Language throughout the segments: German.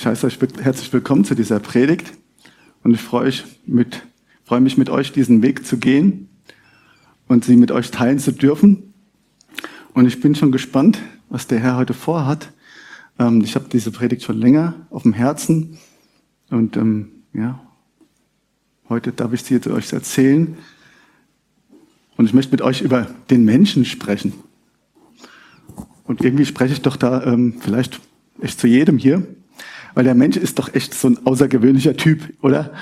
Ich heiße euch herzlich willkommen zu dieser Predigt und ich freue, mich mit, freue mich mit euch diesen Weg zu gehen und sie mit euch teilen zu dürfen. Und ich bin schon gespannt, was der Herr heute vorhat. Ähm, ich habe diese Predigt schon länger auf dem Herzen und ähm, ja, heute darf ich sie jetzt euch erzählen. Und ich möchte mit euch über den Menschen sprechen. Und irgendwie spreche ich doch da ähm, vielleicht echt zu jedem hier. Weil der Mensch ist doch echt so ein außergewöhnlicher Typ, oder?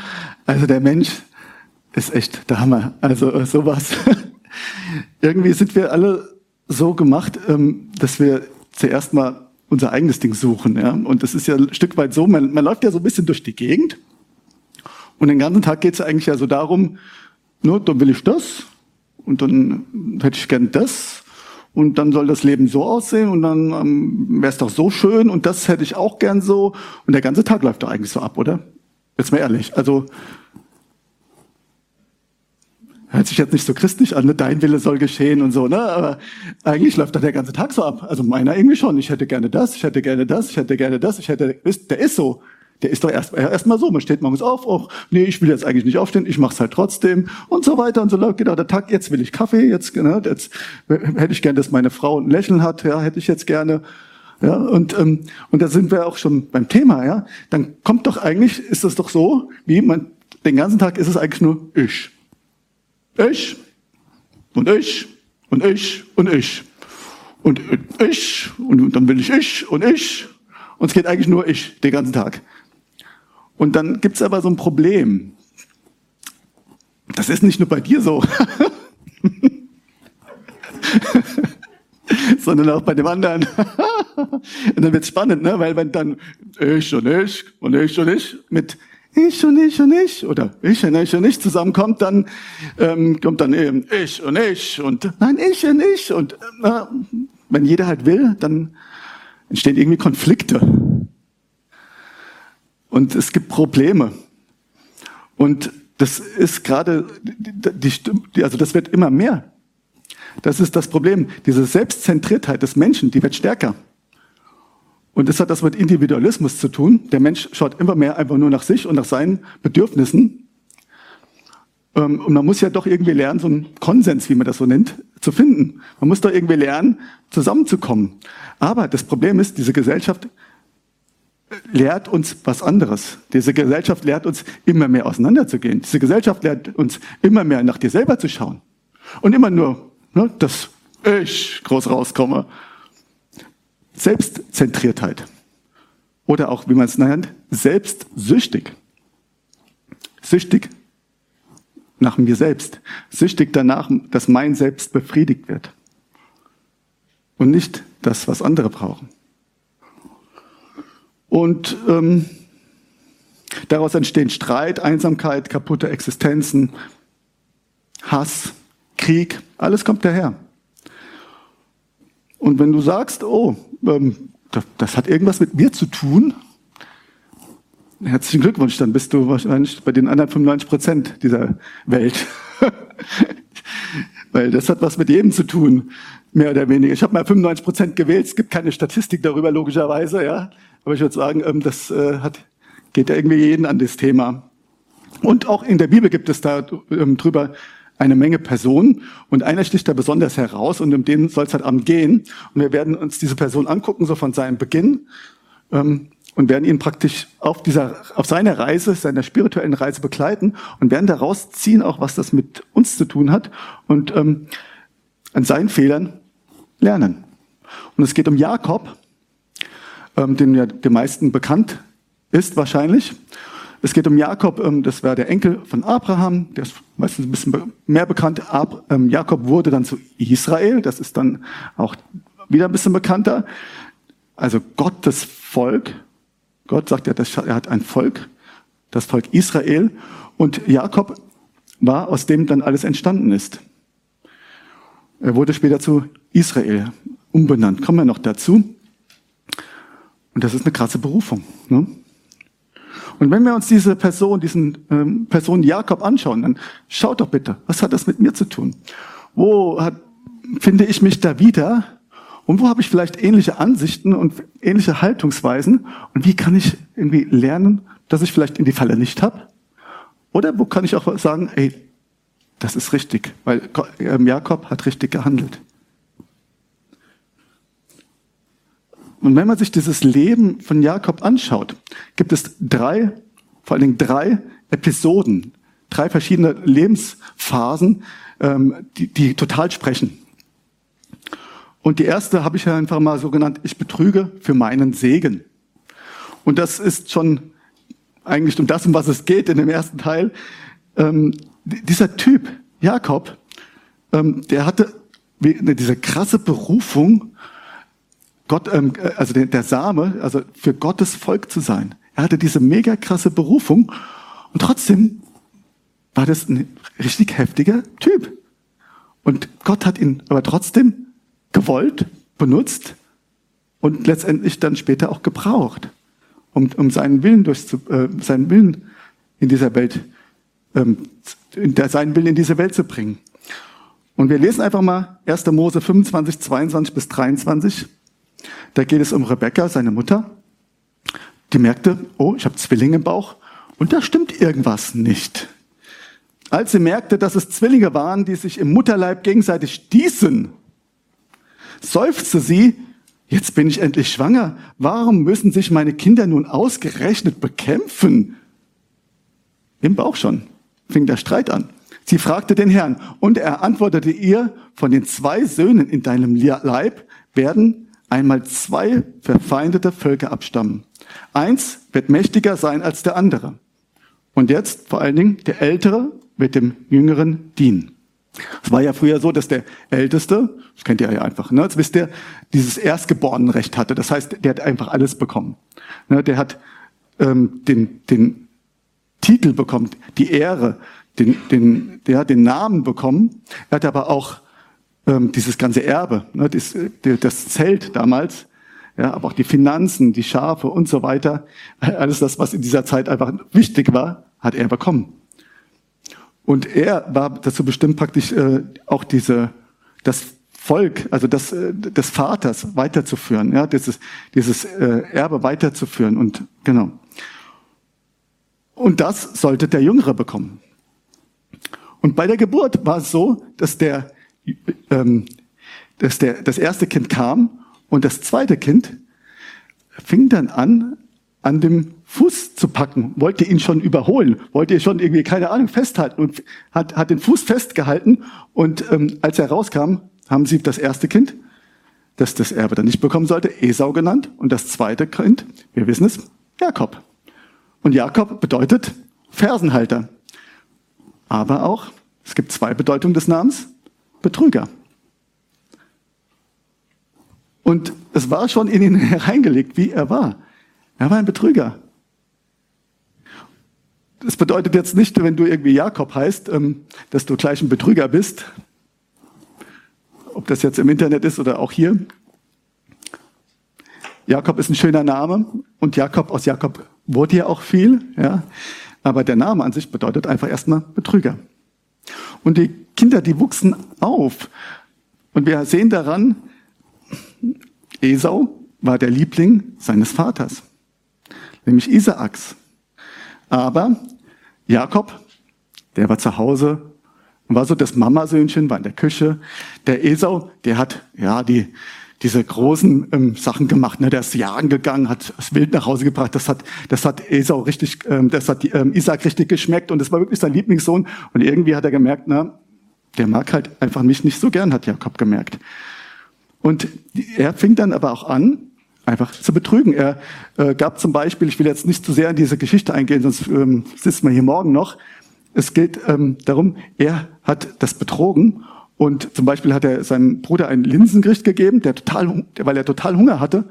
Also der Mensch ist echt der Hammer. Also äh, sowas. Irgendwie sind wir alle so gemacht, ähm, dass wir zuerst mal unser eigenes Ding suchen. Ja? Und das ist ja ein Stück weit so, man, man läuft ja so ein bisschen durch die Gegend und den ganzen Tag geht es eigentlich ja so darum, nur, dann will ich das und dann hätte ich gern das und dann soll das Leben so aussehen und dann ähm, wäre es doch so schön und das hätte ich auch gern so. Und der ganze Tag läuft doch eigentlich so ab, oder? Jetzt mal ehrlich. Also hört sich jetzt nicht so christlich an, ne? dein Wille soll geschehen und so, ne? Aber eigentlich läuft da der ganze Tag so ab. Also meiner irgendwie schon. Ich hätte gerne das, ich hätte gerne das, ich hätte gerne das, ich hätte, der ist so. Der ist doch erst erst mal so, man steht morgens auf, auch nee, ich will jetzt eigentlich nicht aufstehen, ich mach's halt trotzdem und so weiter und so läuft genau der Tag. Jetzt will ich Kaffee, jetzt ne, jetzt hätte ich gerne, dass meine Frau ein Lächeln hat, ja, hätte ich jetzt gerne. Ja, und ähm, und da sind wir auch schon beim Thema, ja. Dann kommt doch eigentlich ist das doch so, wie man den ganzen Tag ist es eigentlich nur ich. Ich und ich und ich und ich und ich und dann will ich ich und ich und es geht eigentlich nur ich den ganzen Tag. Und dann gibt's aber so ein Problem. Das ist nicht nur bei dir so, sondern auch bei dem anderen. und dann wird's spannend, ne? weil wenn dann ich und ich und ich und ich mit ich und ich und ich oder ich und ich und ich zusammenkommt, dann ähm, kommt dann eben ich und ich und nein, ich und ich und äh, wenn jeder halt will, dann entstehen irgendwie Konflikte. Und es gibt Probleme. Und das ist gerade, die, die, also das wird immer mehr. Das ist das Problem. Diese Selbstzentriertheit des Menschen, die wird stärker. Und das hat das mit Individualismus zu tun. Der Mensch schaut immer mehr einfach nur nach sich und nach seinen Bedürfnissen. Ähm, und man muss ja doch irgendwie lernen, so einen Konsens, wie man das so nennt, zu finden. Man muss doch irgendwie lernen, zusammenzukommen. Aber das Problem ist, diese Gesellschaft lehrt uns was anderes. Diese Gesellschaft lehrt uns immer mehr auseinanderzugehen. Diese Gesellschaft lehrt uns immer mehr nach dir selber zu schauen. Und immer nur, ne, dass ich groß rauskomme. Selbstzentriertheit. Oder auch, wie man es nennt, selbstsüchtig. Süchtig nach mir selbst. Süchtig danach, dass mein Selbst befriedigt wird. Und nicht das, was andere brauchen. Und ähm, daraus entstehen Streit, Einsamkeit, kaputte Existenzen, Hass, Krieg, alles kommt daher. Und wenn du sagst, oh, ähm, das, das hat irgendwas mit mir zu tun, herzlichen Glückwunsch, dann bist du wahrscheinlich bei den anderen 95 Prozent dieser Welt. Weil das hat was mit jedem zu tun, mehr oder weniger. Ich habe mal 95 Prozent gewählt, es gibt keine Statistik darüber, logischerweise, ja. Aber ich würde sagen, ähm, das äh, hat, geht ja irgendwie jeden an das Thema. Und auch in der Bibel gibt es da ähm, drüber eine Menge Personen und einer sticht da besonders heraus und um den soll es halt am gehen. Und wir werden uns diese Person angucken, so von seinem Beginn ähm, und werden ihn praktisch auf dieser, auf seiner Reise, seiner spirituellen Reise begleiten und werden daraus ziehen, auch was das mit uns zu tun hat und ähm, an seinen Fehlern lernen. Und es geht um Jakob ähm, dem ja den meisten bekannt ist wahrscheinlich. Es geht um Jakob, ähm, das war der Enkel von Abraham, der ist meistens ein bisschen mehr bekannt. Ab, ähm, Jakob wurde dann zu Israel, das ist dann auch wieder ein bisschen bekannter. Also Gottes Volk. Gott sagt ja, er hat ein Volk, das Volk Israel. Und Jakob war, aus dem dann alles entstanden ist. Er wurde später zu Israel umbenannt. Kommen wir noch dazu. Und das ist eine krasse Berufung. Ne? Und wenn wir uns diese Person, diesen ähm, Person Jakob anschauen, dann schaut doch bitte, was hat das mit mir zu tun? Wo hat, finde ich mich da wieder? Und wo habe ich vielleicht ähnliche Ansichten und ähnliche Haltungsweisen? Und wie kann ich irgendwie lernen, dass ich vielleicht in die Falle nicht habe? Oder wo kann ich auch sagen, ey, das ist richtig, weil ähm, Jakob hat richtig gehandelt. Und wenn man sich dieses Leben von Jakob anschaut, gibt es drei, vor allen Dingen drei Episoden, drei verschiedene Lebensphasen, ähm, die, die total sprechen. Und die erste habe ich ja einfach mal so genannt, ich betrüge für meinen Segen. Und das ist schon eigentlich um das, um was es geht in dem ersten Teil. Dieser Typ, Jakob, ähm, der hatte diese krasse Berufung, Gott, ähm, also der, der Same, also für Gottes Volk zu sein. Er hatte diese mega krasse Berufung und trotzdem war das ein richtig heftiger Typ. Und Gott hat ihn aber trotzdem gewollt, benutzt und letztendlich dann später auch gebraucht, um, um seinen Willen durchzu, äh, seinen Willen in dieser Welt, ähm, seinen Willen in diese Welt zu bringen. Und wir lesen einfach mal 1. Mose 25, 22 bis 23. Da geht es um Rebecca, seine Mutter. Die merkte, oh, ich habe Zwillinge im Bauch und da stimmt irgendwas nicht. Als sie merkte, dass es Zwillinge waren, die sich im Mutterleib gegenseitig stießen, seufzte sie, jetzt bin ich endlich schwanger. Warum müssen sich meine Kinder nun ausgerechnet bekämpfen? Im Bauch schon fing der Streit an. Sie fragte den Herrn und er antwortete ihr, von den zwei Söhnen in deinem Leib werden einmal zwei verfeindete Völker abstammen. Eins wird mächtiger sein als der andere. Und jetzt vor allen Dingen der Ältere wird dem Jüngeren dienen. Es war ja früher so, dass der Älteste, das kennt ihr ja einfach, ne, jetzt wisst ihr, dieses Erstgeborenenrecht hatte. Das heißt, der hat einfach alles bekommen. Ne, der hat ähm, den, den Titel bekommen, die Ehre, den, den, der den Namen bekommen. Er hat aber auch ähm, dieses ganze Erbe, ne, das, das Zelt damals, ja, aber auch die Finanzen, die Schafe und so weiter, alles das, was in dieser Zeit einfach wichtig war, hat er bekommen. Und er war dazu bestimmt, praktisch äh, auch diese, das Volk, also das äh, des Vaters weiterzuführen, ja, dieses, dieses äh, Erbe weiterzuführen und genau. Und das sollte der Jüngere bekommen. Und bei der Geburt war es so, dass der, ähm, dass der, das erste Kind kam und das zweite Kind fing dann an, an dem Fuß zu packen, wollte ihn schon überholen, wollte ihn schon irgendwie, keine Ahnung, festhalten und hat, hat den Fuß festgehalten. Und ähm, als er rauskam, haben sie das erste Kind, das das Erbe dann nicht bekommen sollte, Esau genannt. Und das zweite Kind, wir wissen es, Jakob. Und Jakob bedeutet Fersenhalter. Aber auch, es gibt zwei Bedeutungen des Namens, Betrüger. Und es war schon in ihn hereingelegt, wie er war. Er war ein Betrüger. Das bedeutet jetzt nicht, wenn du irgendwie Jakob heißt, ähm, dass du gleich ein Betrüger bist. Ob das jetzt im Internet ist oder auch hier. Jakob ist ein schöner Name und Jakob aus Jakob wurde ja auch viel, ja. Aber der Name an sich bedeutet einfach erstmal Betrüger. Und die Kinder, die wuchsen auf. Und wir sehen daran, Esau war der Liebling seines Vaters, nämlich Isaaks. Aber Jakob, der war zu Hause und war so das Mamasöhnchen, war in der Küche. Der Esau, der hat ja die diese großen ähm, Sachen gemacht. Ne? Der ist jagen gegangen, hat das Wild nach Hause gebracht. Das hat, das hat Esau richtig, ähm, das hat ähm, Isaac richtig geschmeckt und das war wirklich sein Lieblingssohn. Und irgendwie hat er gemerkt, na, der mag halt einfach mich nicht so gern, hat Jakob gemerkt. Und er fing dann aber auch an, einfach zu betrügen. Er äh, gab zum Beispiel, ich will jetzt nicht zu sehr in diese Geschichte eingehen, sonst ähm, sitzen wir hier morgen noch. Es geht ähm, darum, er hat das betrogen und zum Beispiel hat er seinem Bruder ein Linsengericht gegeben, der total, weil er total Hunger hatte.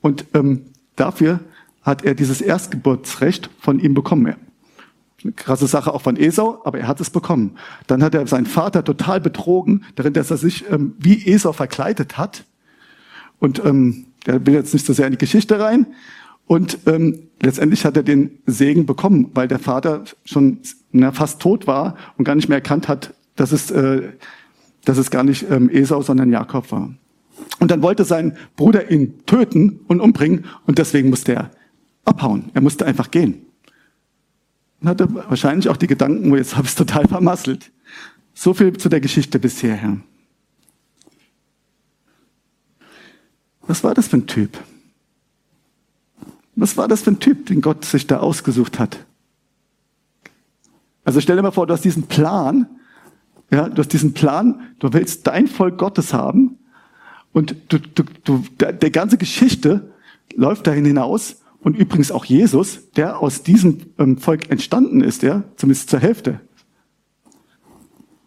Und ähm, dafür hat er dieses Erstgeburtsrecht von ihm bekommen. Eine krasse Sache auch von Esau, aber er hat es bekommen. Dann hat er seinen Vater total betrogen, darin, dass er sich ähm, wie Esau verkleidet hat. Und ähm, der will jetzt nicht so sehr in die Geschichte rein. Und ähm, letztendlich hat er den Segen bekommen, weil der Vater schon na, fast tot war und gar nicht mehr erkannt hat, dass es, äh, dass es gar nicht ähm, Esau, sondern Jakob war. Und dann wollte sein Bruder ihn töten und umbringen und deswegen musste er abhauen. Er musste einfach gehen. Und hatte wahrscheinlich auch die Gedanken, oh, jetzt habe ich es total vermasselt. So viel zu der Geschichte bisher. Was war das für ein Typ? Was war das für ein Typ, den Gott sich da ausgesucht hat? Also stell dir mal vor, du hast diesen Plan, ja, du hast diesen Plan, du willst dein Volk Gottes haben und du, du, du, der, der ganze Geschichte läuft dahin hinaus und übrigens auch Jesus, der aus diesem ähm, Volk entstanden ist, ja, zumindest zur Hälfte.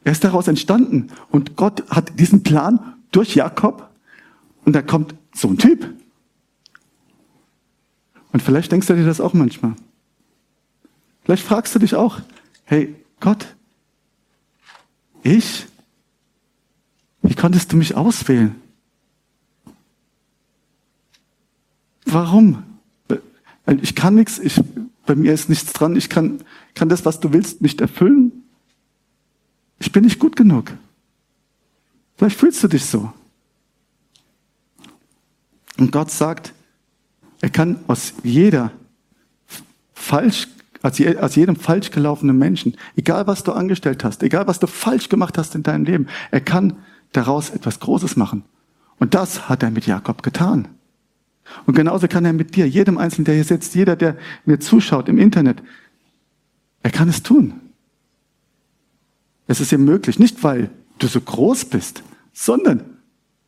Er ist daraus entstanden und Gott hat diesen Plan durch Jakob und da kommt so ein Typ. Und vielleicht denkst du dir das auch manchmal. Vielleicht fragst du dich auch, hey Gott, ich? Wie konntest du mich auswählen? Warum? Ich kann nichts, ich, bei mir ist nichts dran, ich kann, kann das, was du willst, nicht erfüllen. Ich bin nicht gut genug. Vielleicht fühlst du dich so. Und Gott sagt, er kann aus jeder falsch, aus jedem falsch gelaufenen Menschen, egal was du angestellt hast, egal was du falsch gemacht hast in deinem Leben, er kann daraus etwas Großes machen. Und das hat er mit Jakob getan. Und genauso kann er mit dir, jedem Einzelnen, der hier sitzt, jeder, der mir zuschaut im Internet, er kann es tun. Es ist ihm möglich, nicht weil du so groß bist, sondern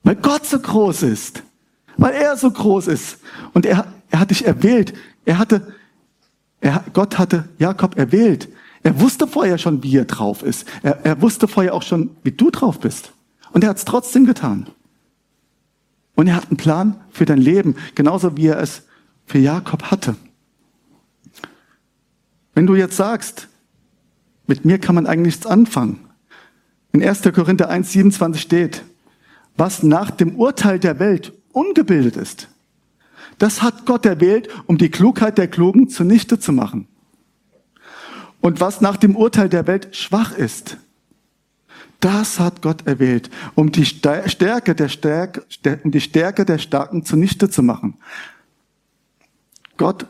weil Gott so groß ist. Weil er so groß ist. Und er, er hat dich erwählt. Er hatte, er, Gott hatte Jakob erwählt. Er wusste vorher schon, wie er drauf ist. Er, er wusste vorher auch schon, wie du drauf bist. Und er hat es trotzdem getan. Und er hat einen Plan für dein Leben, genauso wie er es für Jakob hatte. Wenn du jetzt sagst, mit mir kann man eigentlich nichts anfangen. In 1. Korinther 1, 27 steht, was nach dem Urteil der Welt ungebildet ist. Das hat Gott erwählt, um die Klugheit der Klugen zunichte zu machen. Und was nach dem Urteil der Welt schwach ist, das hat Gott erwählt, um die Stärke der Stärke, um die Stärke der Starken zunichte zu machen. Gott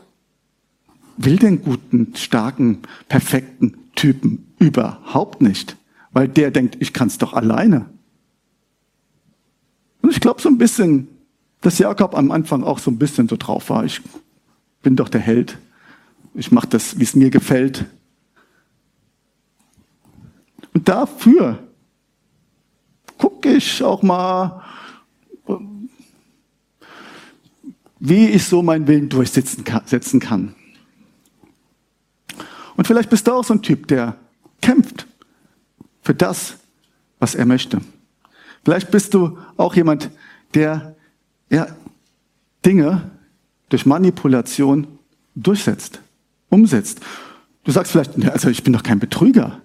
will den guten, starken, perfekten Typen überhaupt nicht, weil der denkt, ich kann es doch alleine. Und ich glaube so ein bisschen, dass Jakob am Anfang auch so ein bisschen so drauf war. Ich bin doch der Held. Ich mache das, wie es mir gefällt. Und dafür gucke ich auch mal, wie ich so meinen Willen durchsetzen kann. Und vielleicht bist du auch so ein Typ, der kämpft für das, was er möchte. Vielleicht bist du auch jemand, der ja, Dinge durch Manipulation durchsetzt, umsetzt. Du sagst vielleicht, also ich bin doch kein Betrüger.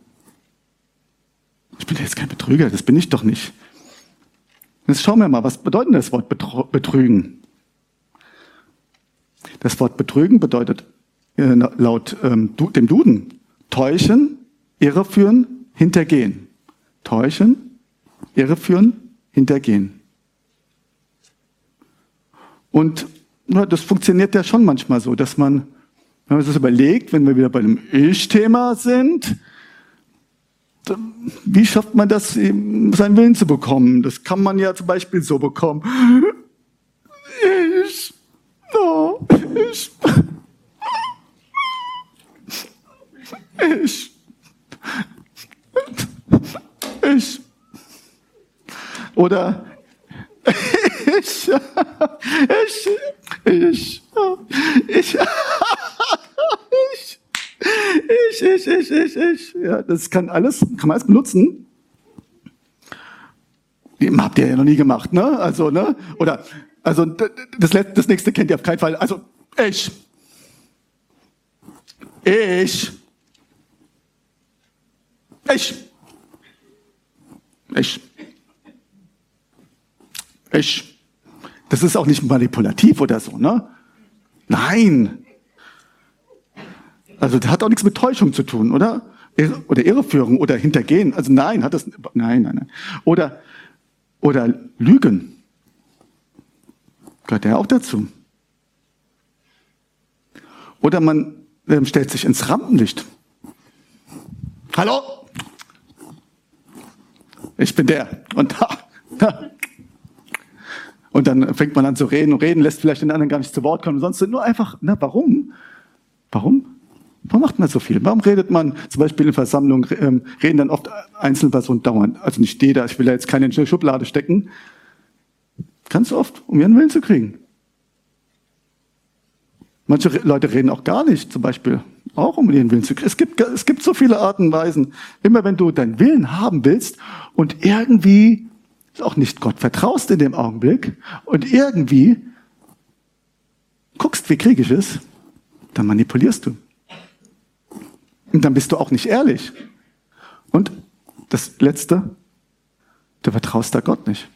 Ich bin jetzt kein Betrüger, das bin ich doch nicht. Jetzt schauen wir mal, was bedeutet das Wort Betrügen? Das Wort Betrügen bedeutet äh, laut ähm, dem Duden täuschen, irreführen, hintergehen. Täuschen, irreführen, hintergehen. Und na, das funktioniert ja schon manchmal so, dass man, wenn man sich das überlegt, wenn wir wieder bei dem Ich-Thema sind, wie schafft man das, seinen Willen zu bekommen? Das kann man ja zum Beispiel so bekommen. Ich, no, ich, ich, ich, oder ich, ich, ich, ich, ich, ich, ich, ich, ich. Ja, das kann alles, kann man alles benutzen. Habt ihr ja noch nie gemacht, ne? Also, ne? Oder, also, das, das nächste kennt ihr auf keinen Fall. Also, ich. Ich. Ich. Ich. Ich. Das ist auch nicht manipulativ oder so, ne? Nein. Also das hat auch nichts mit Täuschung zu tun, oder? Oder Irreführung oder Hintergehen. Also nein, hat das nein, nein, nein. Oder oder Lügen. Gehört ja auch dazu. Oder man ähm, stellt sich ins Rampenlicht. Hallo? Ich bin der. Und da, da. Und dann fängt man an zu reden und reden, lässt vielleicht den anderen gar nicht zu Wort kommen. Sonst nur einfach, na, warum? Warum? Warum macht man so viel? Warum redet man zum Beispiel in Versammlungen, ähm, reden dann oft Einzelpersonen dauernd? Also nicht jeder, ich will da jetzt keine in Schublade stecken. Ganz oft, um ihren Willen zu kriegen. Manche Leute reden auch gar nicht, zum Beispiel auch um ihren Willen zu kriegen. Es gibt, es gibt so viele Arten und Weisen. Immer wenn du deinen Willen haben willst und irgendwie auch nicht Gott vertraust in dem Augenblick und irgendwie guckst, wie krieg ich es, dann manipulierst du. Und dann bist du auch nicht ehrlich. Und das Letzte, du vertraust da Gott nicht.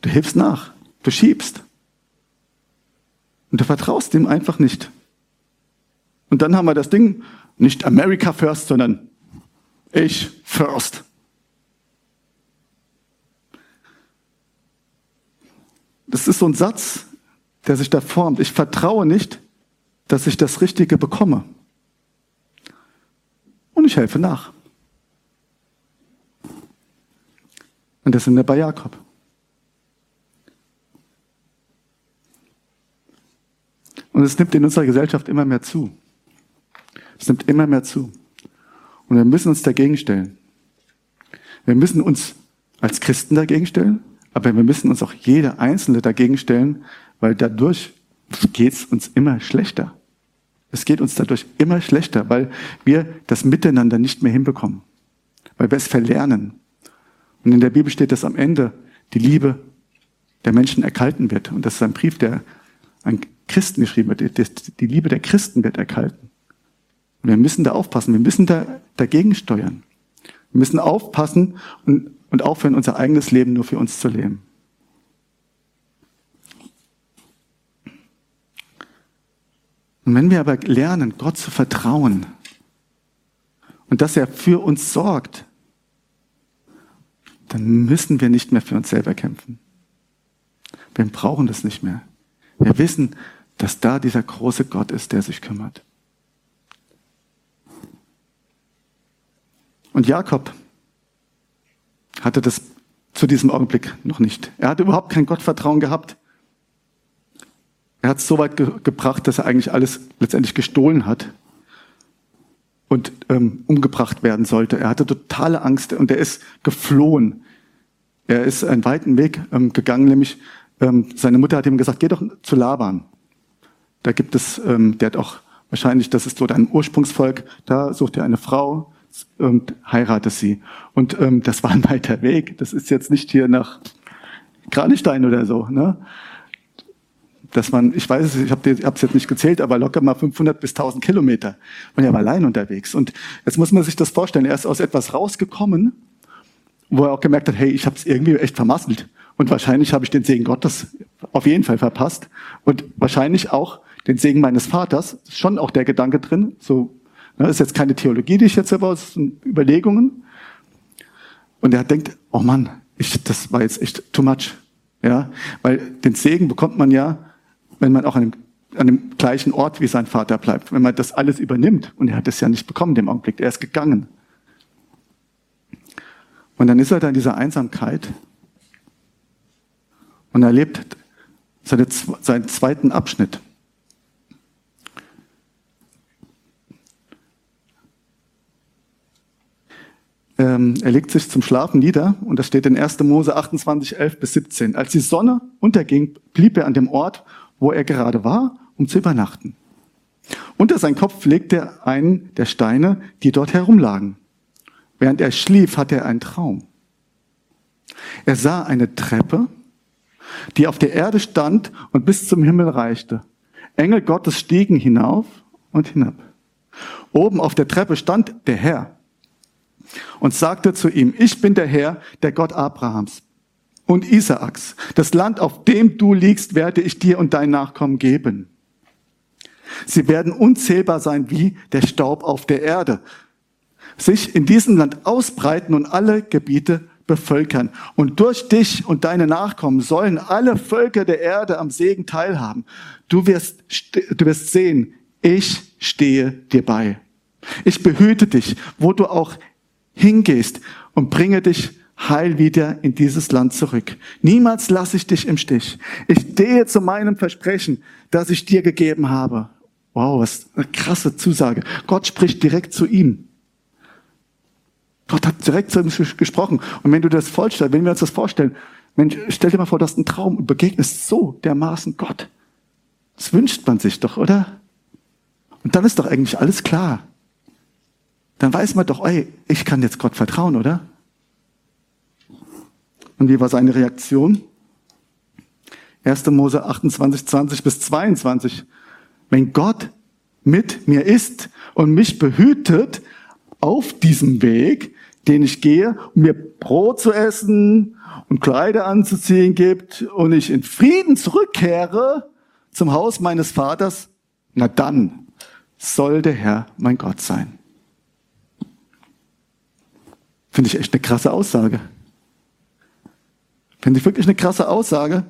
Du hilfst nach, du schiebst. Und du vertraust ihm einfach nicht. Und dann haben wir das Ding, nicht America first, sondern ich first. Das ist so ein Satz, der sich da formt. Ich vertraue nicht, dass ich das Richtige bekomme. Und ich helfe nach. Und das sind wir bei Jakob. Und es nimmt in unserer Gesellschaft immer mehr zu. Es nimmt immer mehr zu. Und wir müssen uns dagegen stellen. Wir müssen uns als Christen dagegen stellen, aber wir müssen uns auch jeder Einzelne dagegen stellen, weil dadurch geht es uns immer schlechter. Es geht uns dadurch immer schlechter, weil wir das Miteinander nicht mehr hinbekommen, weil wir es verlernen. Und in der Bibel steht, dass am Ende die Liebe der Menschen erkalten wird. Und das ist ein Brief, der an Christen geschrieben wird. Die Liebe der Christen wird erkalten. Und wir müssen da aufpassen. Wir müssen da dagegen steuern. Wir müssen aufpassen und, und aufhören, unser eigenes Leben nur für uns zu leben. Und wenn wir aber lernen, Gott zu vertrauen und dass er für uns sorgt, dann müssen wir nicht mehr für uns selber kämpfen. Wir brauchen das nicht mehr. Wir wissen, dass da dieser große Gott ist, der sich kümmert. Und Jakob hatte das zu diesem Augenblick noch nicht. Er hatte überhaupt kein Gottvertrauen gehabt. Er hat es so weit ge gebracht, dass er eigentlich alles letztendlich gestohlen hat und ähm, umgebracht werden sollte. Er hatte totale Angst und er ist geflohen. Er ist einen weiten Weg ähm, gegangen, nämlich ähm, seine Mutter hat ihm gesagt, geh doch zu Laban. Da gibt es, ähm, der hat auch wahrscheinlich, das ist so dein Ursprungsvolk, da sucht er eine Frau und heiratet sie. Und ähm, das war ein weiter Weg. Das ist jetzt nicht hier nach Kranichstein oder so. Ne? dass man, ich weiß es, ich habe es jetzt nicht gezählt, aber locker mal 500 bis 1000 Kilometer. Und er war allein unterwegs. Und jetzt muss man sich das vorstellen. Er ist aus etwas rausgekommen, wo er auch gemerkt hat, hey, ich habe es irgendwie echt vermasselt. Und wahrscheinlich habe ich den Segen Gottes auf jeden Fall verpasst. Und wahrscheinlich auch den Segen meines Vaters. Ist schon auch der Gedanke drin. So, ne, ist jetzt keine Theologie, die ich jetzt habe, das Überlegungen. Und er denkt, oh Mann, ich, das war jetzt echt too much. Ja, weil den Segen bekommt man ja, wenn man auch an dem, an dem gleichen Ort wie sein Vater bleibt, wenn man das alles übernimmt. Und er hat es ja nicht bekommen dem Augenblick, er ist gegangen. Und dann ist er da in dieser Einsamkeit und erlebt seine, seinen zweiten Abschnitt. Ähm, er legt sich zum Schlafen nieder und das steht in 1. Mose 28, 11 bis 17. Als die Sonne unterging, blieb er an dem Ort, wo er gerade war, um zu übernachten. Unter seinen Kopf legte er einen der Steine, die dort herumlagen. Während er schlief, hatte er einen Traum. Er sah eine Treppe, die auf der Erde stand und bis zum Himmel reichte. Engel Gottes stiegen hinauf und hinab. Oben auf der Treppe stand der Herr und sagte zu ihm, ich bin der Herr, der Gott Abrahams, und Isaaks. Das Land, auf dem du liegst, werde ich dir und deinen Nachkommen geben. Sie werden unzählbar sein wie der Staub auf der Erde, sich in diesem Land ausbreiten und alle Gebiete bevölkern. Und durch dich und deine Nachkommen sollen alle Völker der Erde am Segen teilhaben. Du wirst, du wirst sehen, ich stehe dir bei. Ich behüte dich, wo du auch hingehst und bringe dich heil wieder in dieses Land zurück. Niemals lasse ich dich im Stich. Ich stehe zu meinem Versprechen, das ich dir gegeben habe. Wow, was eine krasse Zusage. Gott spricht direkt zu ihm. Gott hat direkt zu ihm gesprochen. Und wenn du das vorstellst, wenn wir uns das vorstellen, Mensch, stell dir mal vor, du hast einen Traum und begegnest so dermaßen Gott. Das wünscht man sich doch, oder? Und dann ist doch eigentlich alles klar. Dann weiß man doch, ey, ich kann jetzt Gott vertrauen, oder? Und wie war seine Reaktion? 1. Mose 28, 20 bis 22. Wenn Gott mit mir ist und mich behütet auf diesem Weg, den ich gehe, und mir Brot zu essen und Kleider anzuziehen gibt und ich in Frieden zurückkehre zum Haus meines Vaters, na dann soll der Herr mein Gott sein. Finde ich echt eine krasse Aussage. Finde ich wirklich eine krasse Aussage.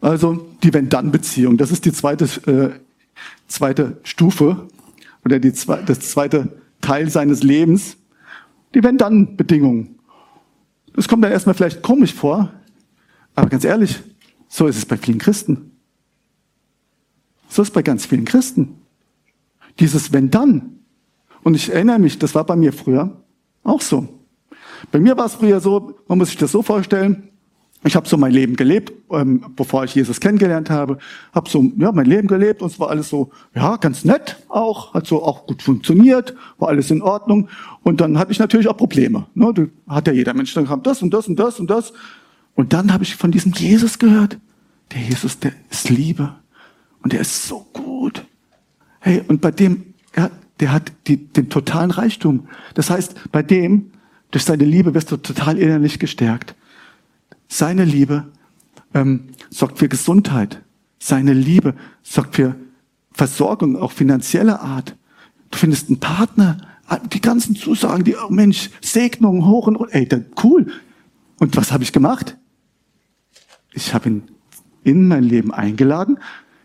Also die Wenn-Dann-Beziehung, das ist die zweite, äh, zweite Stufe oder die, das zweite Teil seines Lebens. Die Wenn-Dann-Bedingung. Das kommt dann erstmal vielleicht komisch vor, aber ganz ehrlich, so ist es bei vielen Christen. So ist es bei ganz vielen Christen. Dieses Wenn-Dann. Und ich erinnere mich, das war bei mir früher auch so. Bei mir war es früher so, man muss sich das so vorstellen, ich habe so mein Leben gelebt, ähm, bevor ich Jesus kennengelernt habe, habe so ja mein Leben gelebt und es war alles so ja ganz nett auch, hat so auch gut funktioniert, war alles in Ordnung und dann hatte ich natürlich auch Probleme. Ne? Da hat ja jeder Mensch, dann das und das und das und das und dann habe ich von diesem Jesus gehört. Der Jesus, der ist Liebe und der ist so gut. Hey und bei dem ja, der hat die, den totalen Reichtum. Das heißt, bei dem durch seine Liebe wirst du total innerlich gestärkt. Seine Liebe ähm, sorgt für Gesundheit. Seine Liebe sorgt für Versorgung, auch finanzieller Art. Du findest einen Partner, die ganzen Zusagen, die, oh Mensch, Segnungen hoch und. Ey, cool. Und was habe ich gemacht? Ich habe ihn in mein Leben eingeladen.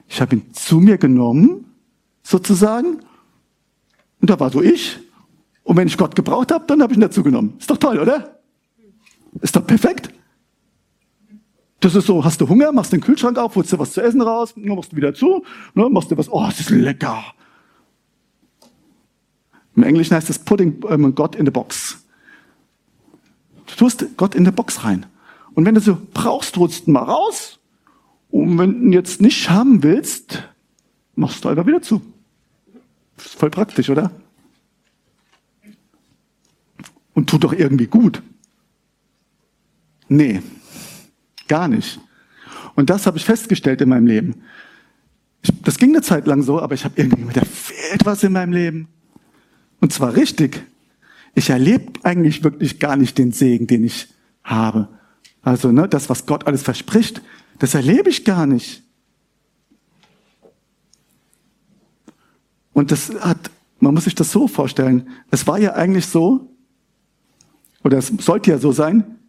Ich habe ihn zu mir genommen, sozusagen. Und da war so ich. Und wenn ich Gott gebraucht habe, dann habe ich ihn dazu genommen. Ist doch toll, oder? Ist doch perfekt. Das ist so, hast du Hunger, machst den Kühlschrank auf, holst dir was zu essen raus, machst du wieder zu, ne, machst dir was, oh, das ist lecker. Im Englischen heißt das Putting ähm, God in the Box. Du tust Gott in the Box rein. Und wenn du so brauchst, holst du mal raus. Und wenn du ihn jetzt nicht haben willst, machst du einfach wieder zu. Ist voll praktisch, oder? Und tut doch irgendwie gut. Nee, Gar nicht. Und das habe ich festgestellt in meinem Leben. Ich, das ging eine Zeit lang so, aber ich habe irgendwie gemerkt, da fehlt was in meinem Leben. Und zwar richtig. Ich erlebe eigentlich wirklich gar nicht den Segen, den ich habe. Also ne, das, was Gott alles verspricht, das erlebe ich gar nicht. Und das hat, man muss sich das so vorstellen. Es war ja eigentlich so, oder es sollte ja so sein,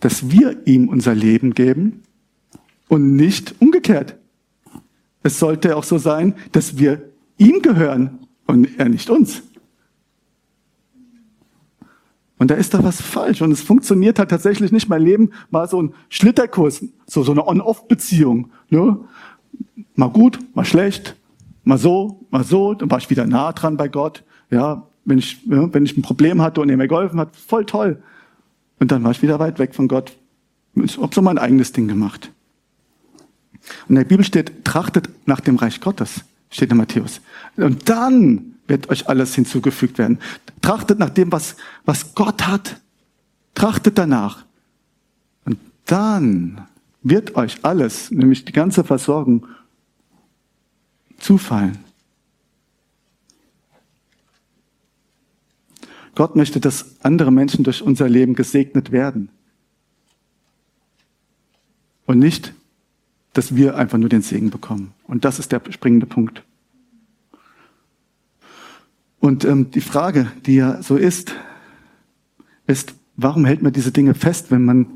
dass wir ihm unser Leben geben und nicht umgekehrt. Es sollte auch so sein, dass wir ihm gehören und er nicht uns. Und da ist da was falsch. Und es funktioniert halt tatsächlich nicht. Mein Leben war so ein Schlitterkurs, so, so eine On-Off-Beziehung. Ne? Mal gut, mal schlecht, mal so, mal so. Dann war ich wieder nah dran bei Gott. Ja, wenn ich, ja, wenn ich ein Problem hatte und er mir geholfen hat, voll toll. Und dann war ich wieder weit weg von Gott. Ich habe so mein eigenes Ding gemacht. Und in der Bibel steht, trachtet nach dem Reich Gottes, steht in Matthäus. Und dann wird euch alles hinzugefügt werden. Trachtet nach dem, was, was Gott hat. Trachtet danach. Und dann wird euch alles, nämlich die ganze Versorgung, zufallen. Gott möchte, dass andere Menschen durch unser Leben gesegnet werden. Und nicht, dass wir einfach nur den Segen bekommen. Und das ist der springende Punkt. Und ähm, die Frage, die ja so ist, ist, warum hält man diese Dinge fest, wenn man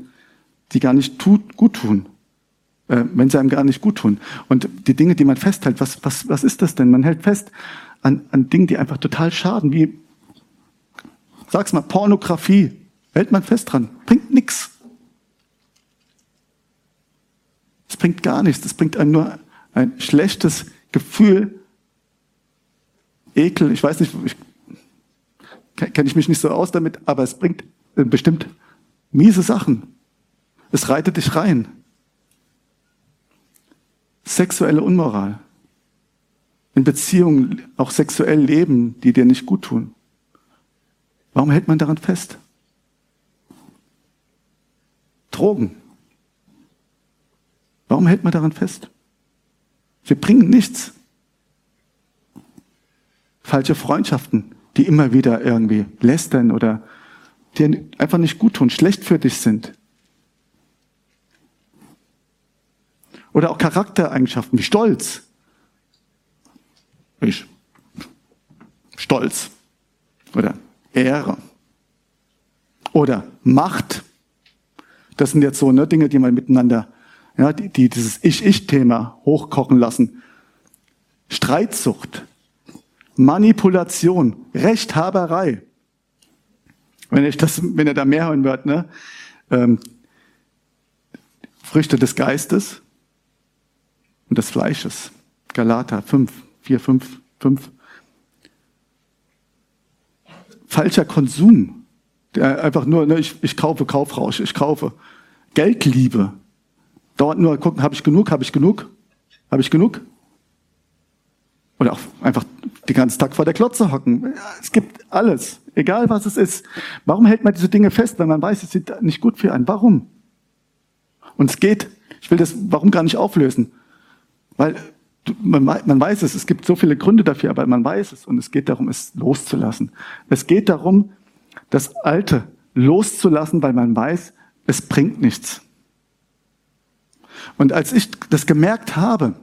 die gar nicht tut, gut tun? Äh, wenn sie einem gar nicht gut tun. Und die Dinge, die man festhält, was, was, was ist das denn? Man hält fest an, an Dingen, die einfach total schaden, wie, sag's mal, Pornografie. Hält man fest dran. Bringt nichts. Es bringt gar nichts. Es bringt einem nur ein schlechtes Gefühl, Ekel. Ich weiß nicht, ich, kenne ich mich nicht so aus damit, aber es bringt äh, bestimmt miese Sachen. Es reitet dich rein. Sexuelle Unmoral. In Beziehungen auch sexuell leben, die dir nicht gut tun. Warum hält man daran fest? Drogen. Warum hält man daran fest? Sie bringen nichts. Falsche Freundschaften, die immer wieder irgendwie lästern oder dir einfach nicht gut tun, schlecht für dich sind. Oder auch Charaktereigenschaften wie Stolz. Ich. Stolz. Oder Ehre. Oder Macht. Das sind jetzt so ne, Dinge, die man miteinander, ja, die, die dieses Ich-Ich-Thema hochkochen lassen. Streitsucht, Manipulation, Rechthaberei. Wenn ich das, wenn ihr da mehr hören wollt, ne? Ähm, Früchte des Geistes und des Fleisches. Galater 5, 4, 5, 5. Falscher Konsum. Der einfach nur, ne, ich, ich kaufe Kaufrausch, ich kaufe. Geldliebe. Dort nur gucken, habe ich genug, habe ich genug, habe ich genug? Oder auch einfach den ganzen Tag vor der Klotze hocken. Es gibt alles, egal was es ist. Warum hält man diese Dinge fest, wenn man weiß, sie sind nicht gut für einen? Warum? Und es geht, ich will das warum gar nicht auflösen, weil man, man weiß es, es gibt so viele Gründe dafür, aber man weiß es und es geht darum, es loszulassen. Es geht darum, das Alte loszulassen, weil man weiß, es bringt nichts. Und als ich das gemerkt habe,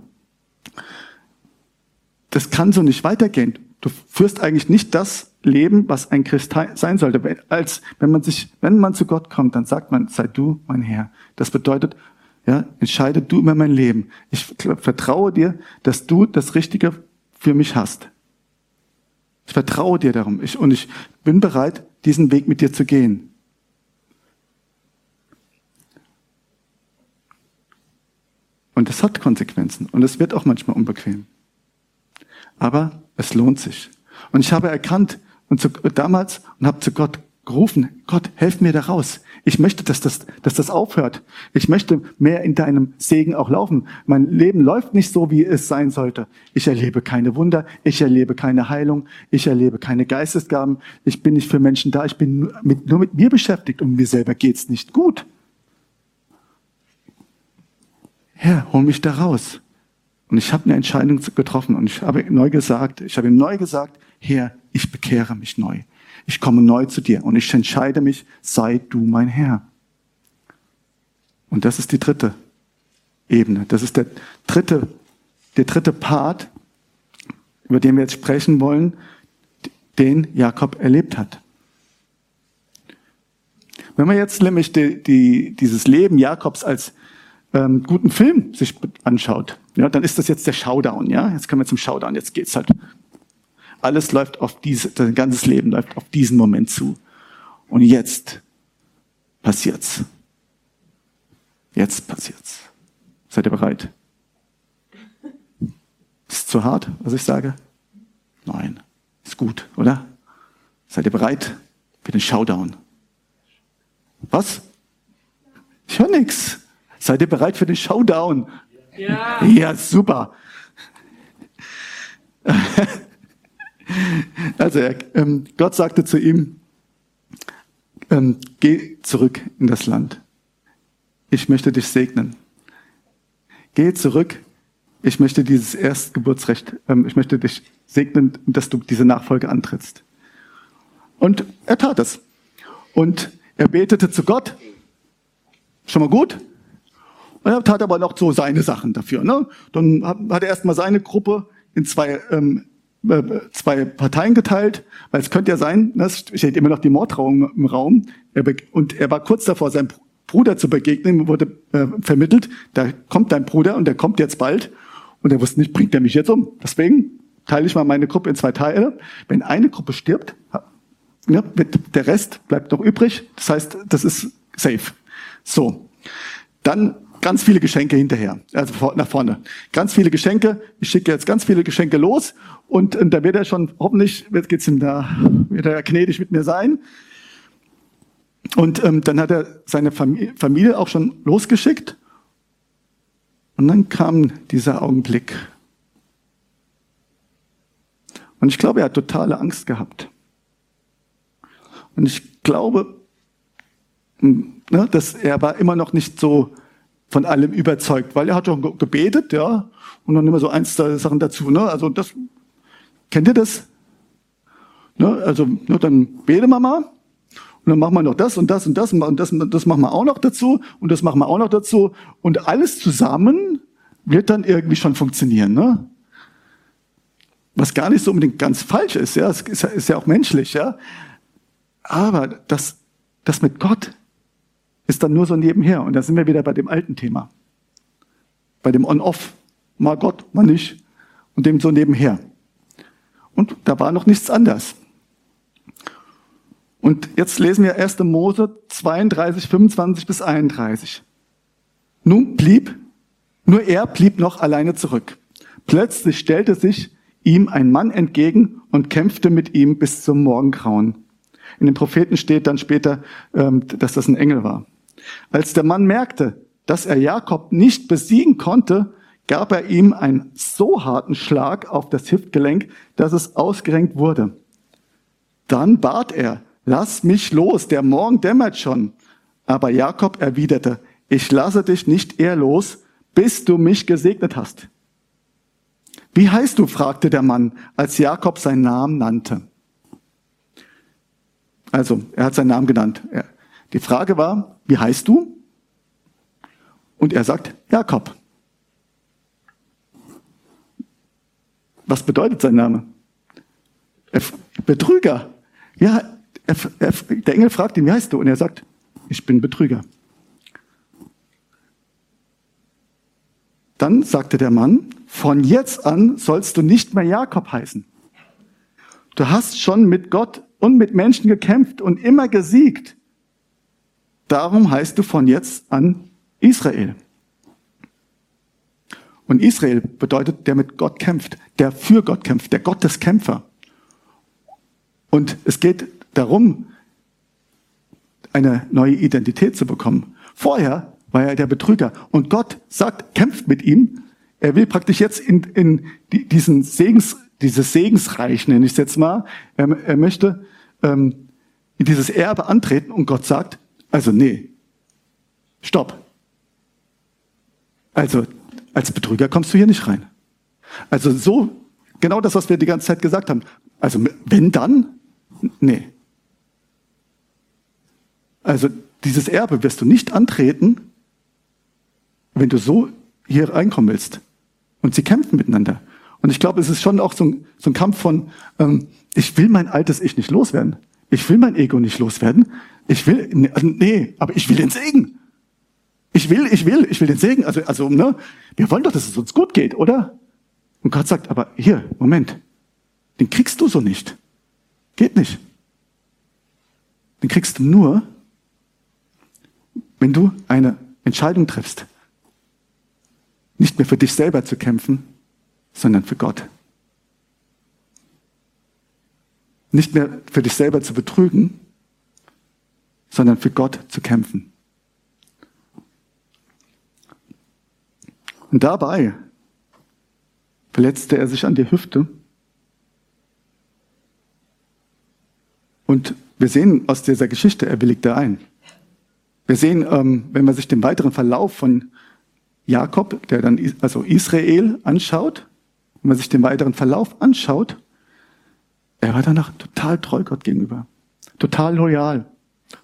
das kann so nicht weitergehen. Du führst eigentlich nicht das Leben, was ein Christ sein sollte. Als, wenn man sich, wenn man zu Gott kommt, dann sagt man, sei du mein Herr. Das bedeutet, ja, entscheide du über mein Leben. Ich vertraue dir, dass du das Richtige für mich hast. Ich vertraue dir darum. Ich, und ich bin bereit, diesen Weg mit dir zu gehen. Und es hat Konsequenzen. Und es wird auch manchmal unbequem. Aber es lohnt sich. Und ich habe erkannt und zu, damals und habe zu Gott gerufen, Gott, helf mir da raus. Ich möchte, dass das, dass das aufhört. Ich möchte mehr in deinem Segen auch laufen. Mein Leben läuft nicht so, wie es sein sollte. Ich erlebe keine Wunder. Ich erlebe keine Heilung. Ich erlebe keine Geistesgaben. Ich bin nicht für Menschen da. Ich bin nur mit, nur mit mir beschäftigt und mir selber geht's nicht gut. Herr, hol mich da raus. Und ich habe eine Entscheidung getroffen und ich habe neu gesagt, ich habe ihm neu gesagt, Herr, ich bekehre mich neu. Ich komme neu zu dir und ich entscheide mich, sei du mein Herr. Und das ist die dritte Ebene. Das ist der dritte, der dritte Part, über den wir jetzt sprechen wollen, den Jakob erlebt hat. Wenn man jetzt nämlich die, die, dieses Leben Jakobs als ähm, guten Film sich anschaut, ja, dann ist das jetzt der Showdown. Ja, jetzt kommen wir zum Showdown. Jetzt geht's halt. Alles läuft auf diese, dein ganzes Leben läuft auf diesen Moment zu. Und jetzt passiert's. Jetzt passiert's. Seid ihr bereit? Ist zu hart, was ich sage? Nein. Ist gut, oder? Seid ihr bereit für den Showdown? Was? Ich höre nichts. Seid ihr bereit für den Showdown? Ja. Ja, super. Also ähm, Gott sagte zu ihm, ähm, geh zurück in das Land. Ich möchte dich segnen. Geh zurück. Ich möchte dieses Erstgeburtsrecht, ähm, ich möchte dich segnen, dass du diese Nachfolge antrittst. Und er tat es. Und er betete zu Gott. Schon mal gut? Und er tat aber noch so seine Sachen dafür. Ne? Dann hat er erstmal seine Gruppe in zwei ähm, äh, zwei Parteien geteilt, weil es könnte ja sein, ne, es steht immer noch die Morddrohung im Raum, und er war kurz davor, seinem Bruder zu begegnen, wurde äh, vermittelt, da kommt dein Bruder und der kommt jetzt bald, und er wusste nicht, bringt er mich jetzt um. Deswegen teile ich mal meine Gruppe in zwei Teile. Wenn eine Gruppe stirbt, ja, der Rest bleibt noch übrig. Das heißt, das ist safe. So, dann ganz viele Geschenke hinterher, also nach vorne. Ganz viele Geschenke. Ich schicke jetzt ganz viele Geschenke los und, und da wird er schon, hoffentlich wird, geht's ihm da, wird er gnädig mit mir sein. Und ähm, dann hat er seine Familie, auch schon losgeschickt. Und dann kam dieser Augenblick. Und ich glaube, er hat totale Angst gehabt. Und ich glaube, hm, ne, dass er war immer noch nicht so von allem überzeugt, weil er hat schon gebetet, ja, und dann immer so eins Sachen dazu, ne, also das, kennt ihr das? Ne, also, ne, dann bete wir mal, und dann machen wir noch das und das und das und das, das machen wir auch noch dazu und das machen wir auch noch dazu und alles zusammen wird dann irgendwie schon funktionieren, ne? Was gar nicht so unbedingt ganz falsch ist, ja, es ist, ist ja auch menschlich, ja. Aber das, das mit Gott ist dann nur so nebenher. Und da sind wir wieder bei dem alten Thema. Bei dem On-Off. Mal Gott, mal nicht. Und dem so nebenher. Und da war noch nichts anders. Und jetzt lesen wir 1. Mose 32, 25 bis 31. Nun blieb, nur er blieb noch alleine zurück. Plötzlich stellte sich ihm ein Mann entgegen und kämpfte mit ihm bis zum Morgengrauen. In den Propheten steht dann später, ähm, dass das ein Engel war. Als der Mann merkte, dass er Jakob nicht besiegen konnte, gab er ihm einen so harten Schlag auf das Hüftgelenk, dass es ausgerenkt wurde. Dann bat er, lass mich los, der Morgen dämmert schon. Aber Jakob erwiderte, ich lasse dich nicht eher los, bis du mich gesegnet hast. Wie heißt du? fragte der Mann, als Jakob seinen Namen nannte. Also, er hat seinen Namen genannt. Die Frage war, wie heißt du? Und er sagt, Jakob. Was bedeutet sein Name? Betrüger. Ja, er, er, der Engel fragt ihn, wie heißt du? Und er sagt, ich bin Betrüger. Dann sagte der Mann, von jetzt an sollst du nicht mehr Jakob heißen. Du hast schon mit Gott und mit Menschen gekämpft und immer gesiegt. Darum heißt du von jetzt an Israel. Und Israel bedeutet, der mit Gott kämpft, der für Gott kämpft, der Gotteskämpfer. Und es geht darum, eine neue Identität zu bekommen. Vorher war er der Betrüger. Und Gott sagt, kämpft mit ihm. Er will praktisch jetzt in, in diesen Segens, dieses Segensreich, nenne ich es jetzt mal. Er, er möchte ähm, in dieses Erbe antreten und Gott sagt, also nee, stopp. Also als Betrüger kommst du hier nicht rein. Also so, genau das, was wir die ganze Zeit gesagt haben. Also wenn dann, nee. Also dieses Erbe wirst du nicht antreten, wenn du so hier reinkommen willst. Und sie kämpfen miteinander. Und ich glaube, es ist schon auch so ein, so ein Kampf von, ähm, ich will mein altes Ich nicht loswerden. Ich will mein Ego nicht loswerden. Ich will, nee, also, nee, aber ich will den Segen. Ich will, ich will, ich will den Segen. Also, also, ne, wir wollen doch, dass es uns gut geht, oder? Und Gott sagt, aber hier, Moment, den kriegst du so nicht. Geht nicht. Den kriegst du nur, wenn du eine Entscheidung triffst. Nicht mehr für dich selber zu kämpfen, sondern für Gott. Nicht mehr für dich selber zu betrügen, sondern für Gott zu kämpfen. Und dabei verletzte er sich an die Hüfte. Und wir sehen aus dieser Geschichte, er willigte ein. Wir sehen, ähm, wenn man sich den weiteren Verlauf von Jakob, der dann also Israel anschaut, wenn man sich den weiteren Verlauf anschaut, er war danach total treu Gott gegenüber, total loyal,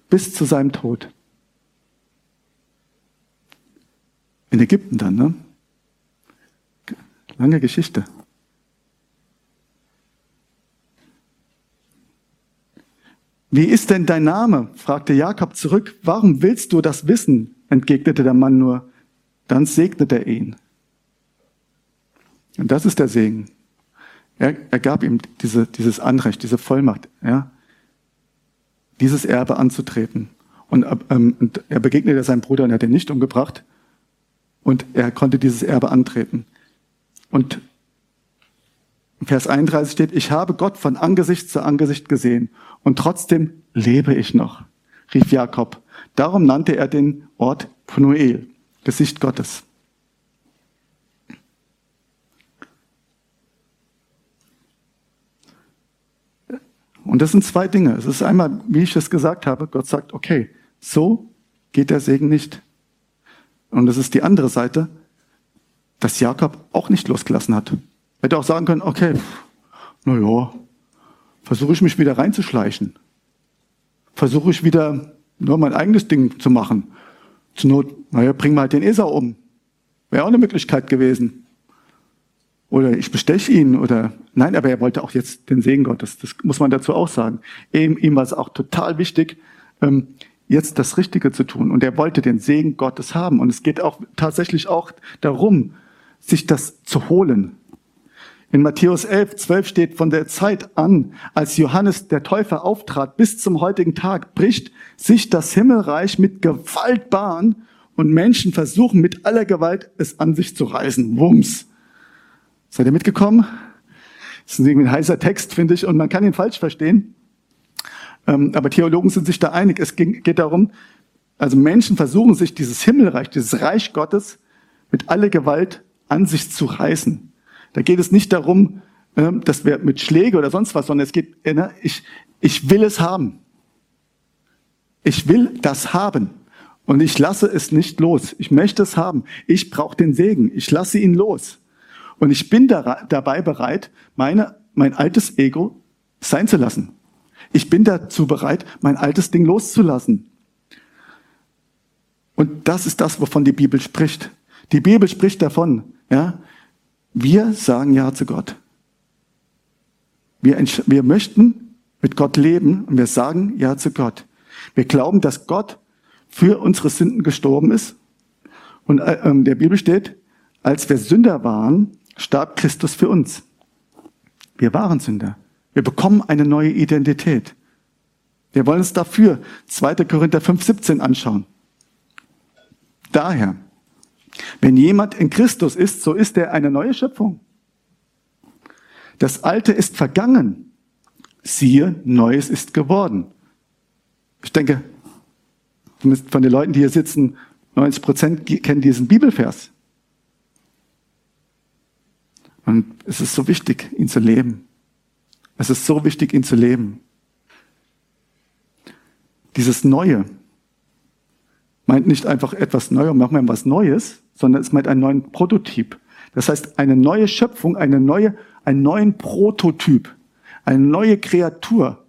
bis zu seinem Tod. In Ägypten dann, ne? Lange Geschichte. Wie ist denn dein Name? fragte Jakob zurück. Warum willst du das wissen? entgegnete der Mann nur. Dann segnete er ihn. Und das ist der Segen. Er, er gab ihm diese, dieses Anrecht, diese Vollmacht, ja, dieses Erbe anzutreten. Und, ähm, und er begegnete seinem Bruder und er hat ihn nicht umgebracht. Und er konnte dieses Erbe antreten. Und Vers 31 steht, ich habe Gott von Angesicht zu Angesicht gesehen und trotzdem lebe ich noch, rief Jakob. Darum nannte er den Ort Pnuel, Gesicht Gottes. Und das sind zwei Dinge. Es ist einmal, wie ich es gesagt habe, Gott sagt, okay, so geht der Segen nicht. Und das ist die andere Seite, dass Jakob auch nicht losgelassen hat. Hätte auch sagen können, okay, na ja, versuche ich mich wieder reinzuschleichen. Versuche ich wieder nur mein eigenes Ding zu machen. Zur Not, naja, bring mal den Esau um. Wäre auch eine Möglichkeit gewesen. Oder ich besteche ihn oder nein, aber er wollte auch jetzt den Segen Gottes. Das muss man dazu auch sagen. Ihm, ihm war es auch total wichtig, ähm, jetzt das Richtige zu tun. Und er wollte den Segen Gottes haben. Und es geht auch tatsächlich auch darum, sich das zu holen. In Matthäus 11, 12 steht, von der Zeit an, als Johannes der Täufer auftrat, bis zum heutigen Tag, bricht sich das Himmelreich mit Gewalt Bahn und Menschen versuchen mit aller Gewalt es an sich zu reißen. Wumms. Seid ihr mitgekommen? Das ist irgendwie ein heißer Text, finde ich, und man kann ihn falsch verstehen. Ähm, aber Theologen sind sich da einig. Es geht darum, also Menschen versuchen sich dieses Himmelreich, dieses Reich Gottes mit aller Gewalt an sich zu reißen. Da geht es nicht darum, ähm, dass wir mit Schläge oder sonst was, sondern es geht, äh, ne, ich, ich will es haben. Ich will das haben. Und ich lasse es nicht los. Ich möchte es haben. Ich brauche den Segen. Ich lasse ihn los. Und ich bin da, dabei bereit, meine, mein altes Ego sein zu lassen. Ich bin dazu bereit, mein altes Ding loszulassen. Und das ist das, wovon die Bibel spricht. Die Bibel spricht davon, ja, wir sagen Ja zu Gott. Wir, wir möchten mit Gott leben und wir sagen Ja zu Gott. Wir glauben, dass Gott für unsere Sünden gestorben ist. Und äh, ähm, der Bibel steht, als wir Sünder waren, starb Christus für uns. Wir waren Sünder. Wir bekommen eine neue Identität. Wir wollen uns dafür 2. Korinther 5, 17 anschauen. Daher, wenn jemand in Christus ist, so ist er eine neue Schöpfung. Das Alte ist vergangen. Siehe, Neues ist geworden. Ich denke, von den Leuten, die hier sitzen, 90 Prozent kennen diesen Bibelvers. Und es ist so wichtig, ihn zu leben. Es ist so wichtig, ihn zu leben. Dieses Neue meint nicht einfach etwas Neues, machen wir was Neues, sondern es meint einen neuen Prototyp. Das heißt, eine neue Schöpfung, eine neue, einen neuen Prototyp, eine neue Kreatur.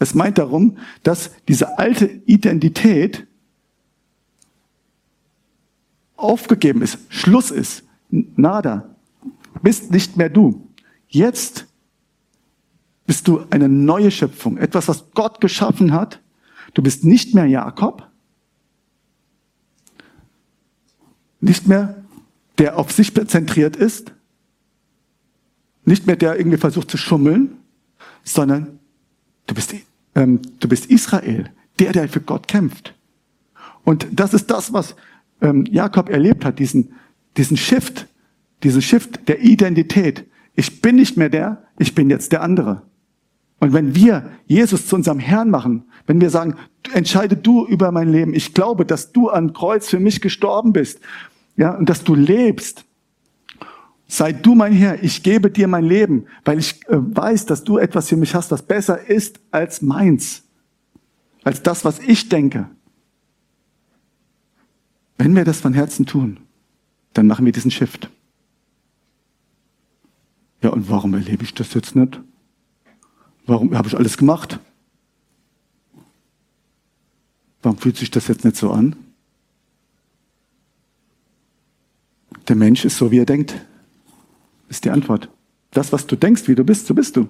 Es meint darum, dass diese alte Identität aufgegeben ist, Schluss ist, nada, bist nicht mehr du. Jetzt bist du eine neue Schöpfung, etwas, was Gott geschaffen hat. Du bist nicht mehr Jakob, nicht mehr der auf sich zentriert ist, nicht mehr der irgendwie versucht zu schummeln, sondern du bist, ähm, du bist Israel, der, der für Gott kämpft. Und das ist das, was ähm, Jakob erlebt hat, diesen, diesen Shift, diesen Shift der Identität. Ich bin nicht mehr der, ich bin jetzt der andere. Und wenn wir Jesus zu unserem Herrn machen, wenn wir sagen, entscheide du über mein Leben, ich glaube, dass du an Kreuz für mich gestorben bist ja, und dass du lebst. Sei du mein Herr, ich gebe dir mein Leben, weil ich äh, weiß, dass du etwas für mich hast, was besser ist als meins, als das, was ich denke. Wenn wir das von Herzen tun, dann machen wir diesen Shift. Ja, und warum erlebe ich das jetzt nicht? Warum habe ich alles gemacht? Warum fühlt sich das jetzt nicht so an? Der Mensch ist so, wie er denkt, ist die Antwort. Das, was du denkst, wie du bist, so bist du.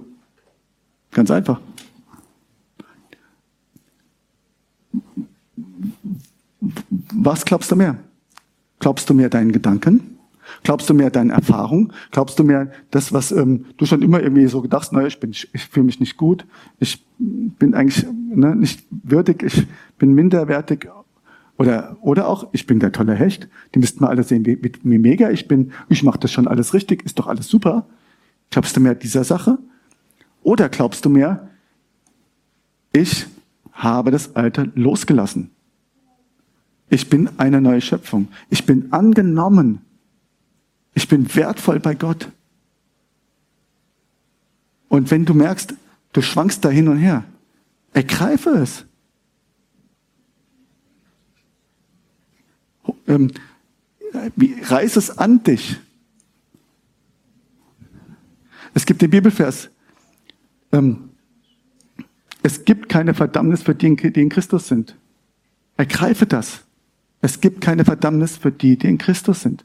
Ganz einfach. Was glaubst du mehr? Glaubst du mehr deinen Gedanken Glaubst du mehr deine Erfahrung? Glaubst du mehr das, was ähm, du schon immer irgendwie so gedacht hast, naja, ich, bin, ich, ich fühle mich nicht gut, ich bin eigentlich ne, nicht würdig, ich bin minderwertig oder, oder auch, ich bin der tolle Hecht, die müssten mal alle sehen, wie, wie, wie mega ich bin, ich mache das schon alles richtig, ist doch alles super. Glaubst du mehr dieser Sache? Oder glaubst du mehr, ich habe das Alte losgelassen? Ich bin eine neue Schöpfung. Ich bin angenommen. Ich bin wertvoll bei Gott. Und wenn du merkst, du schwankst da hin und her, ergreife es. Ähm, reiß es an dich. Es gibt den Bibelvers. Ähm, es gibt keine Verdammnis für die, die in Christus sind. Ergreife das. Es gibt keine Verdammnis für die, die in Christus sind.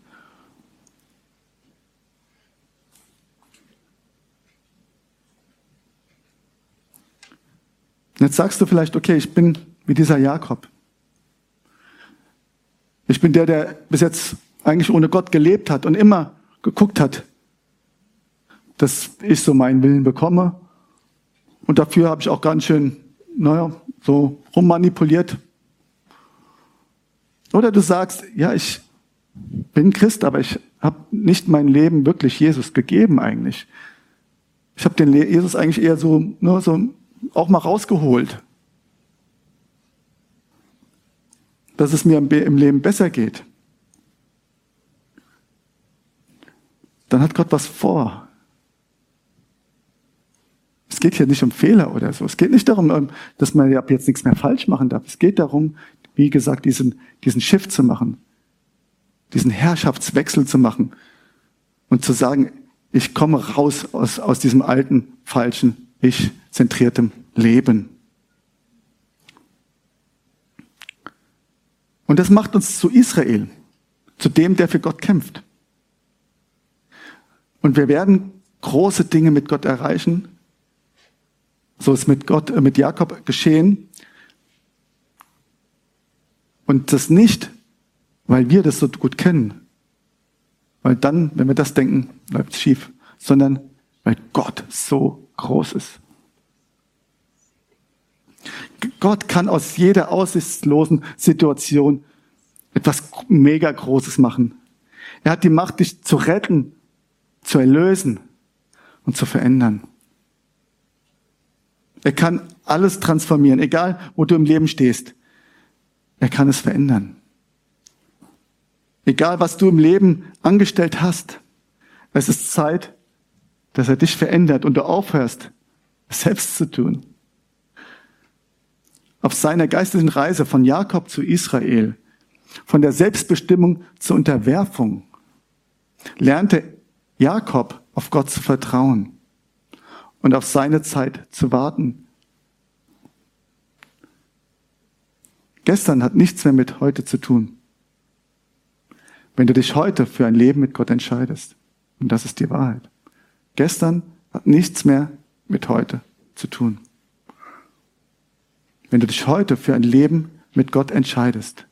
Jetzt sagst du vielleicht, okay, ich bin wie dieser Jakob. Ich bin der, der bis jetzt eigentlich ohne Gott gelebt hat und immer geguckt hat, dass ich so meinen Willen bekomme. Und dafür habe ich auch ganz schön, naja, so rummanipuliert. Oder du sagst, ja, ich bin Christ, aber ich habe nicht mein Leben wirklich Jesus gegeben eigentlich. Ich habe den Jesus eigentlich eher so, nur so auch mal rausgeholt. Dass es mir im Leben besser geht. Dann hat Gott was vor. Es geht hier nicht um Fehler oder so. Es geht nicht darum, ähm, dass man ab jetzt nichts mehr falsch machen darf. Es geht darum, wie gesagt, diesen, diesen Shift zu machen, diesen Herrschaftswechsel zu machen und zu sagen, ich komme raus aus, aus diesem alten, falschen, ich-zentriertem Leben. Und das macht uns zu Israel, zu dem, der für Gott kämpft. Und wir werden große Dinge mit Gott erreichen, so ist mit Gott, äh, mit Jakob geschehen. Und das nicht, weil wir das so gut kennen. Weil dann, wenn wir das denken, läuft es schief. Sondern weil Gott so groß ist. Gott kann aus jeder aussichtslosen Situation etwas mega Großes machen. Er hat die Macht, dich zu retten, zu erlösen und zu verändern. Er kann alles transformieren, egal wo du im Leben stehst. Er kann es verändern. Egal was du im Leben angestellt hast, es ist Zeit, dass er dich verändert und du aufhörst, es selbst zu tun. Auf seiner geistlichen Reise von Jakob zu Israel, von der Selbstbestimmung zur Unterwerfung, lernte Jakob auf Gott zu vertrauen und auf seine Zeit zu warten. Gestern hat nichts mehr mit heute zu tun. Wenn du dich heute für ein Leben mit Gott entscheidest, und das ist die Wahrheit. Gestern hat nichts mehr mit heute zu tun. Wenn du dich heute für ein Leben mit Gott entscheidest.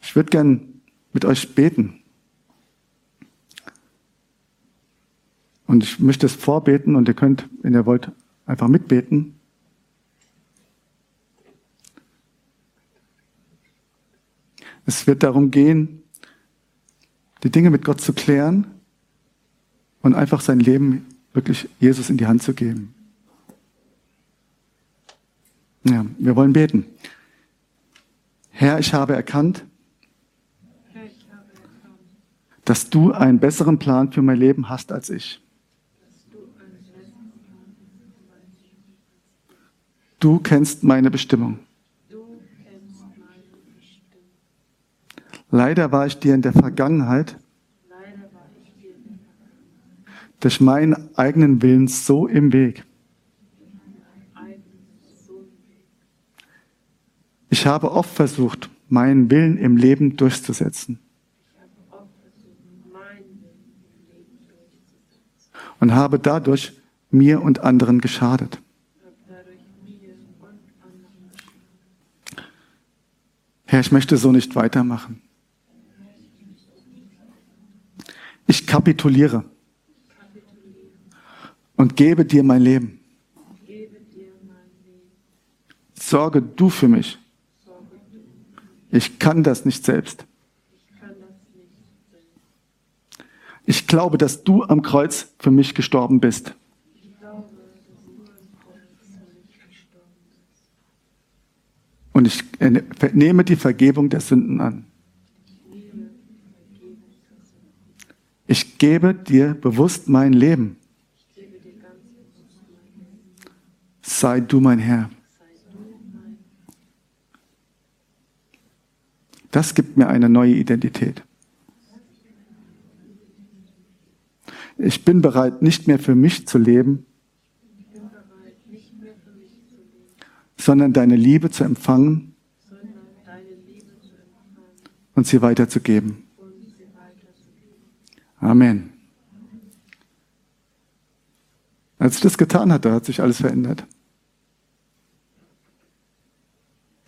Ich würde gern mit euch beten. Und ich möchte es vorbeten und ihr könnt, wenn ihr wollt, einfach mitbeten. Es wird darum gehen, die Dinge mit Gott zu klären und einfach sein Leben wirklich Jesus in die Hand zu geben. Ja, wir wollen beten. Herr, ich habe erkannt, dass du einen besseren Plan für mein Leben hast als ich. Du kennst meine Bestimmung. Leider war ich dir in der Vergangenheit durch meinen eigenen Willen so im Weg. Ich habe oft versucht, meinen Willen im Leben durchzusetzen. Und habe dadurch mir und anderen geschadet. Herr, ich möchte so nicht weitermachen. Ich kapituliere und gebe dir mein Leben. Sorge du für mich. Ich kann das nicht selbst. Ich glaube, dass du am Kreuz für mich gestorben bist. Und ich nehme die Vergebung der Sünden an. Ich gebe dir bewusst mein Leben. Sei du mein Herr. Das gibt mir eine neue Identität. Ich bin bereit, nicht mehr für mich zu leben, sondern deine Liebe zu empfangen und sie weiterzugeben. Amen. Als ich das getan hatte, hat sich alles verändert.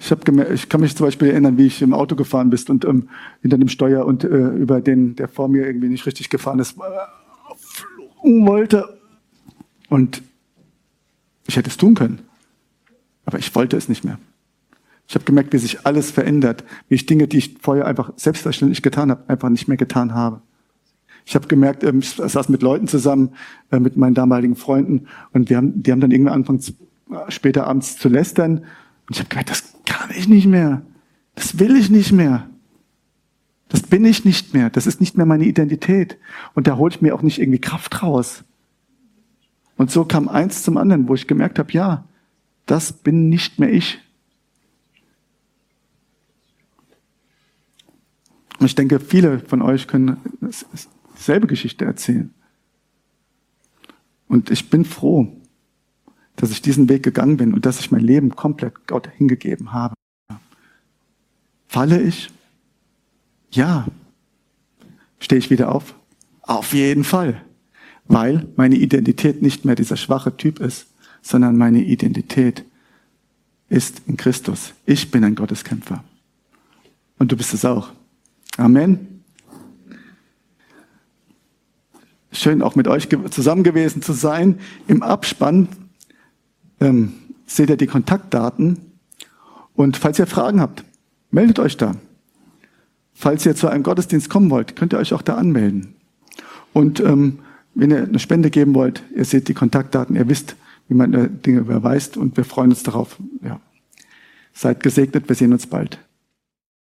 Ich, hab gemerkt, ich kann mich zum Beispiel erinnern, wie ich im Auto gefahren bin und ähm, hinter dem Steuer und äh, über den, der vor mir irgendwie nicht richtig gefahren ist, äh, wollte. Und ich hätte es tun können. Aber ich wollte es nicht mehr. Ich habe gemerkt, wie sich alles verändert, wie ich Dinge, die ich vorher einfach selbstverständlich getan habe, einfach nicht mehr getan habe. Ich habe gemerkt, ähm, ich saß mit Leuten zusammen, äh, mit meinen damaligen Freunden, und wir haben, die haben dann irgendwann angefangen, äh, später abends zu lästern. Und ich habe gemerkt, das kann ich nicht mehr. Das will ich nicht mehr. Das bin ich nicht mehr. Das ist nicht mehr meine Identität. Und da hole ich mir auch nicht irgendwie Kraft raus. Und so kam eins zum anderen, wo ich gemerkt habe, ja, das bin nicht mehr ich. Und ich denke, viele von euch können dieselbe Geschichte erzählen. Und ich bin froh, dass ich diesen Weg gegangen bin und dass ich mein Leben komplett Gott hingegeben habe. Falle ich? Ja. Stehe ich wieder auf? Auf jeden Fall. Weil meine Identität nicht mehr dieser schwache Typ ist, sondern meine Identität ist in Christus. Ich bin ein Gotteskämpfer. Und du bist es auch. Amen. Schön auch mit euch zusammen gewesen zu sein. Im Abspann ähm, seht ihr die Kontaktdaten. Und falls ihr Fragen habt, meldet euch da. Falls ihr zu einem Gottesdienst kommen wollt, könnt ihr euch auch da anmelden. Und ähm, wenn ihr eine Spende geben wollt, ihr seht die Kontaktdaten, ihr wisst, wie man Dinge überweist und wir freuen uns darauf. Ja. Seid gesegnet, wir sehen uns bald.